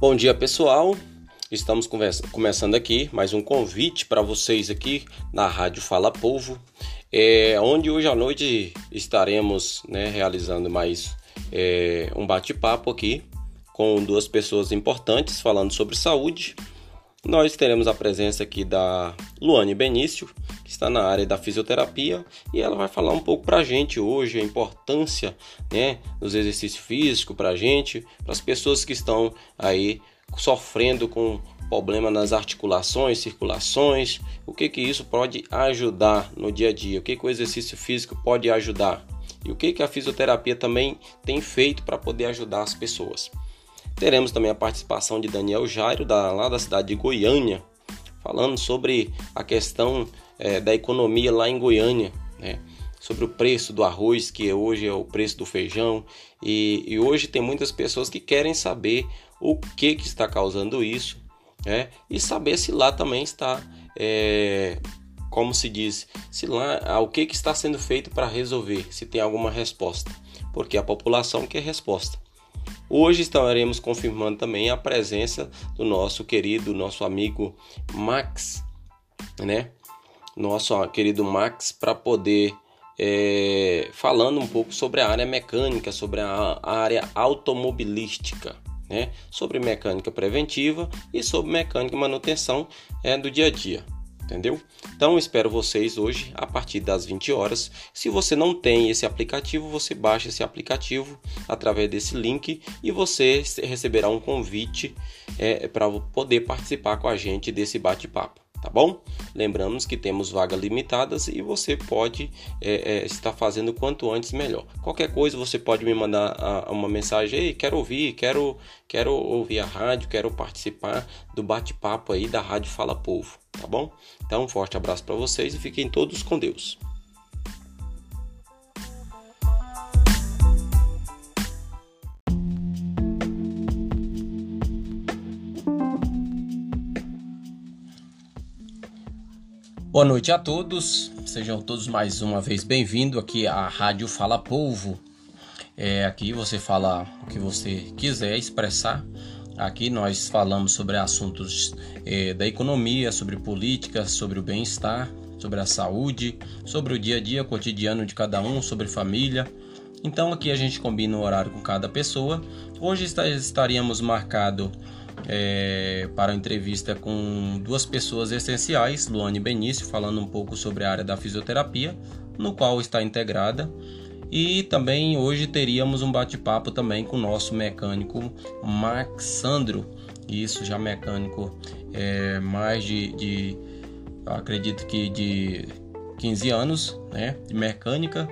Bom dia pessoal, estamos começando aqui mais um convite para vocês aqui na Rádio Fala Povo, é, onde hoje à noite estaremos né, realizando mais é, um bate-papo aqui com duas pessoas importantes falando sobre saúde. Nós teremos a presença aqui da Luane Benício, que está na área da fisioterapia, e ela vai falar um pouco para a gente hoje a importância né, dos exercícios físicos para a gente, para as pessoas que estão aí sofrendo com problema nas articulações, circulações, o que que isso pode ajudar no dia a dia, o que que o exercício físico pode ajudar? E o que que a fisioterapia também tem feito para poder ajudar as pessoas. Teremos também a participação de Daniel Jairo, da, lá da cidade de Goiânia, falando sobre a questão é, da economia lá em Goiânia, né? sobre o preço do arroz, que hoje é o preço do feijão, e, e hoje tem muitas pessoas que querem saber o que, que está causando isso, né? e saber se lá também está, é, como se diz, se lá o que, que está sendo feito para resolver, se tem alguma resposta, porque a população quer resposta. Hoje estaremos confirmando também a presença do nosso querido, nosso amigo Max, né? Nosso querido Max, para poder é, falando um pouco sobre a área mecânica, sobre a, área automobilística, né? Sobre mecânica preventiva e sobre mecânica e manutenção é, do dia a dia entendeu? Então espero vocês hoje a partir das 20 horas. Se você não tem esse aplicativo, você baixa esse aplicativo através desse link e você receberá um convite é, para poder participar com a gente desse bate-papo tá bom? Lembramos que temos vagas limitadas e você pode é, é, estar fazendo quanto antes melhor. Qualquer coisa você pode me mandar a, uma mensagem, Ei, quero ouvir, quero, quero ouvir a rádio, quero participar do bate-papo aí da Rádio Fala Povo, tá bom? Então um forte abraço para vocês e fiquem todos com Deus. Boa noite a todos, sejam todos mais uma vez bem-vindos aqui à Rádio Fala Povo. É, aqui você fala o que você quiser expressar. Aqui nós falamos sobre assuntos é, da economia, sobre política, sobre o bem-estar, sobre a saúde, sobre o dia a dia cotidiano de cada um, sobre família. Então aqui a gente combina o horário com cada pessoa. Hoje estaríamos marcado é, para entrevista com duas pessoas essenciais, Luane Benício, falando um pouco sobre a área da fisioterapia, no qual está integrada. E também hoje teríamos um bate-papo também com o nosso mecânico Max Sandro, isso já mecânico é, mais de, de acredito que de 15 anos né, de mecânica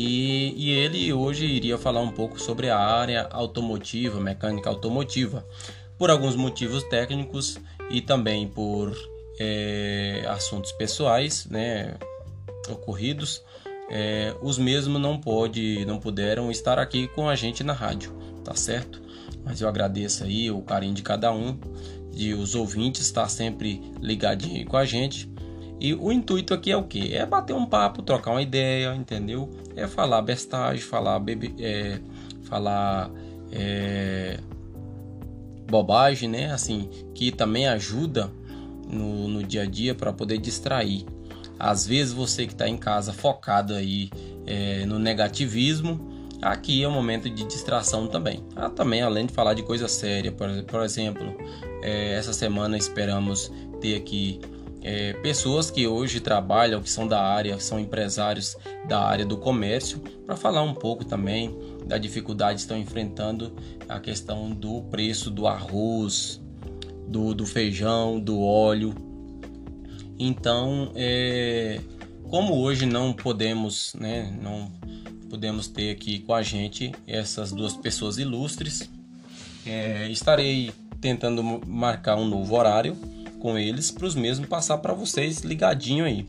e, e, ele hoje iria falar um pouco sobre a área automotiva, mecânica automotiva, por alguns motivos técnicos e também por é, assuntos pessoais, né, ocorridos. É, os mesmos não pode, não puderam estar aqui com a gente na rádio, tá certo? Mas eu agradeço aí o carinho de cada um, de os ouvintes estar sempre ligadinho com a gente. E o intuito aqui é o que? É bater um papo, trocar uma ideia, entendeu? É falar bestagem, falar bebe, é, falar é, bobagem, né? Assim, que também ajuda no, no dia a dia para poder distrair. Às vezes você que está em casa focado aí é, no negativismo, aqui é um momento de distração também. Ah, também além de falar de coisa séria, por, por exemplo, é, essa semana esperamos ter aqui é, pessoas que hoje trabalham, que são da área, são empresários da área do comércio, para falar um pouco também da dificuldade que estão enfrentando a questão do preço do arroz, do, do feijão, do óleo. Então, é, como hoje não podemos, né, não podemos ter aqui com a gente essas duas pessoas ilustres, é, estarei tentando marcar um novo horário com eles para os mesmos passar para vocês ligadinho aí.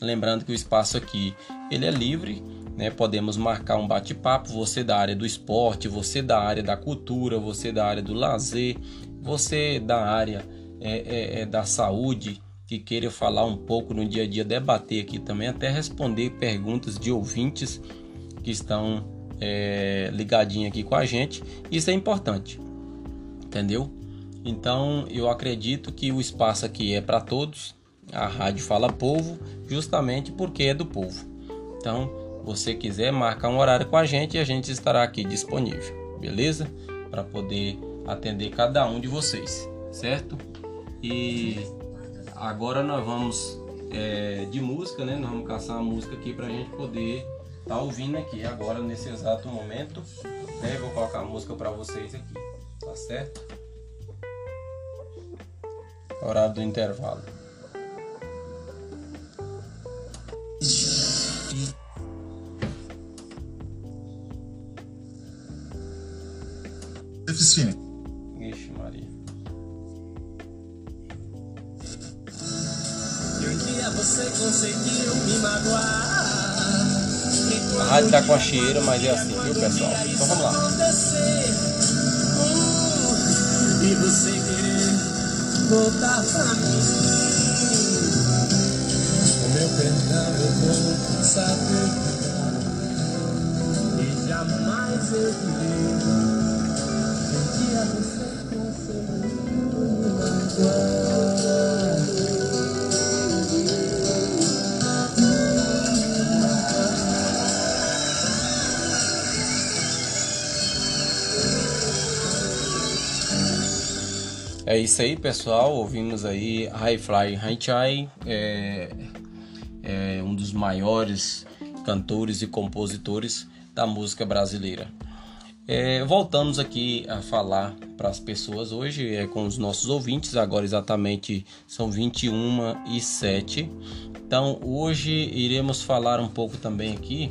Lembrando que o espaço aqui ele é livre, né? Podemos marcar um bate-papo. Você da área do esporte, você da área da cultura, você da área do lazer, você da área é, é, é, da saúde que queira falar um pouco no dia a dia, debater aqui também, até responder perguntas de ouvintes que estão é, ligadinhos aqui com a gente. Isso é importante. entendeu? Então eu acredito que o espaço aqui é para todos. A rádio fala povo, justamente porque é do povo. Então, você quiser marcar um horário com a gente, a gente estará aqui disponível, beleza? Para poder atender cada um de vocês, certo? E agora nós vamos é, de música, né? Nós vamos caçar uma música aqui para a gente poder estar tá ouvindo aqui agora nesse exato momento. Né? Vou colocar a música para vocês aqui, tá certo? Horário do intervalo. Deficiente. Ixi, Maria. você conseguiu me magoar. A rádio tá com a cheira, mas é assim, viu pessoal? Então vamos lá. E você querer voltar pra mim. O meu perdão eu vou saber E jamais eu direi. Um dia você conseguiu me magoar. É isso aí, pessoal. Ouvimos aí High Fly High é, é um dos maiores cantores e compositores da música brasileira. É, voltamos aqui a falar para as pessoas hoje, é com os nossos ouvintes, agora exatamente são 21 e 7. Então hoje iremos falar um pouco também aqui,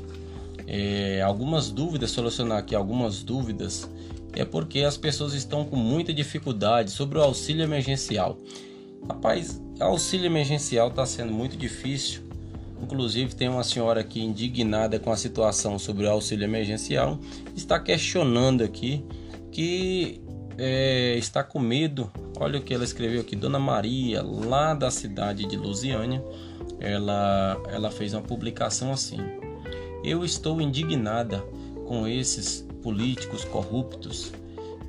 é, algumas dúvidas, solucionar aqui algumas dúvidas é porque as pessoas estão com muita dificuldade sobre o auxílio emergencial. Rapaz, auxílio emergencial está sendo muito difícil. Inclusive, tem uma senhora aqui indignada com a situação sobre o auxílio emergencial, está questionando aqui que é, está com medo. Olha o que ela escreveu aqui, Dona Maria, lá da cidade de Lusiânia, ela, ela fez uma publicação assim: Eu estou indignada com esses políticos corruptos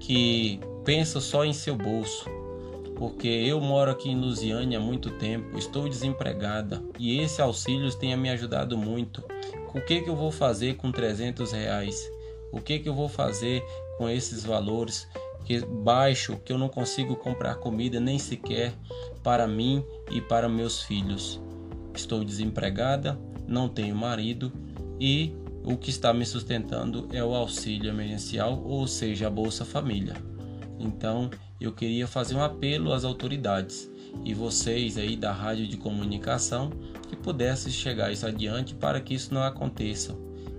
que pensam só em seu bolso. Porque eu moro aqui em Lusiânia há muito tempo, estou desempregada e esse auxílio tem me ajudado muito. O que, que eu vou fazer com 300 reais? O que, que eu vou fazer com esses valores que baixo que eu não consigo comprar comida nem sequer para mim e para meus filhos? Estou desempregada, não tenho marido e o que está me sustentando é o auxílio emergencial, ou seja, a Bolsa Família. Então, eu queria fazer um apelo às autoridades e vocês aí da rádio de comunicação que pudessem chegar isso adiante para que isso não aconteça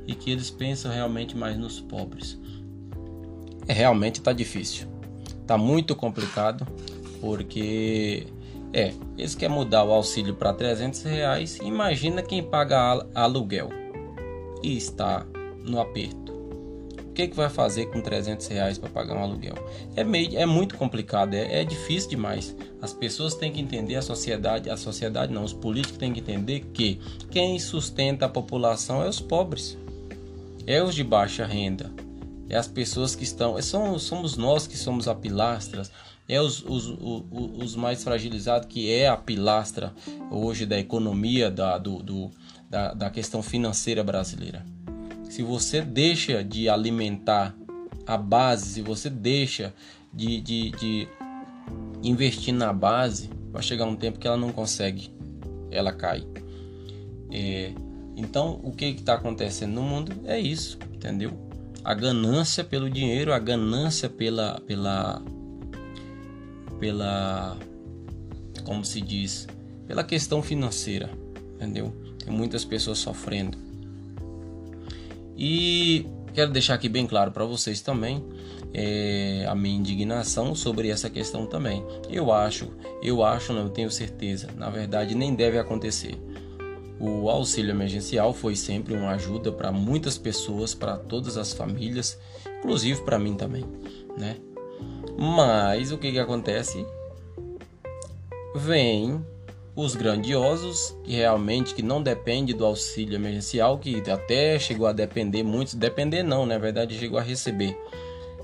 e que eles pensem realmente mais nos pobres. É, realmente está difícil, está muito complicado porque é eles querem mudar o auxílio para 300 reais. Imagina quem paga aluguel e está no aperto. O que, que vai fazer com 300 reais para pagar um aluguel? É, meio, é muito complicado, é, é difícil demais. As pessoas têm que entender, a sociedade, a sociedade não, os políticos têm que entender que quem sustenta a população é os pobres, é os de baixa renda, é as pessoas que estão, são, somos nós que somos a pilastras, é os, os, os, os mais fragilizados que é a pilastra hoje da economia da, do, do da, da questão financeira brasileira. Se você deixa de alimentar a base, se você deixa de, de, de investir na base, vai chegar um tempo que ela não consegue, ela cai. É, então, o que está acontecendo no mundo é isso, entendeu? A ganância pelo dinheiro, a ganância pela, pela, pela, como se diz, pela questão financeira, entendeu? Tem muitas pessoas sofrendo. E quero deixar aqui bem claro para vocês também é, a minha indignação sobre essa questão também. Eu acho, eu acho, não tenho certeza, na verdade nem deve acontecer. O auxílio emergencial foi sempre uma ajuda para muitas pessoas, para todas as famílias, inclusive para mim também, né? Mas o que que acontece? Vem os grandiosos, que realmente que não depende do auxílio emergencial, que até chegou a depender muitos, depender não, na verdade chegou a receber.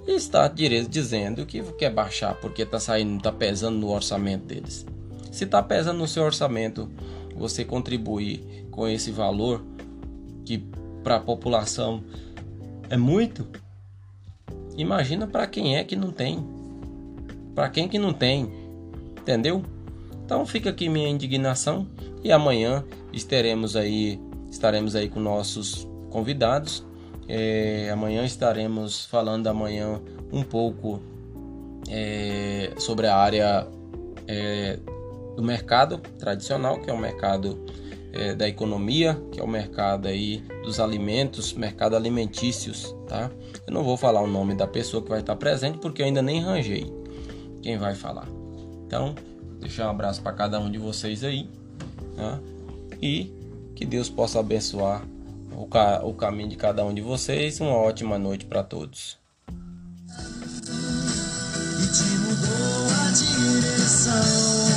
está dizendo que quer baixar porque está saindo, está pesando no orçamento deles. Se está pesando no seu orçamento, você contribuir com esse valor que para a população é muito. Imagina para quem é que não tem. Para quem que não tem, entendeu? Então fica aqui minha indignação e amanhã estaremos aí, estaremos aí com nossos convidados. É, amanhã estaremos falando amanhã um pouco é, sobre a área é, do mercado tradicional, que é o mercado é, da economia, que é o mercado aí dos alimentos, mercado alimentícios, tá? Eu não vou falar o nome da pessoa que vai estar presente porque eu ainda nem ranjei quem vai falar. Então, deixar um abraço para cada um de vocês aí, tá? E que Deus possa abençoar o, ca o caminho de cada um de vocês. Uma ótima noite para todos. E te mudou a direção.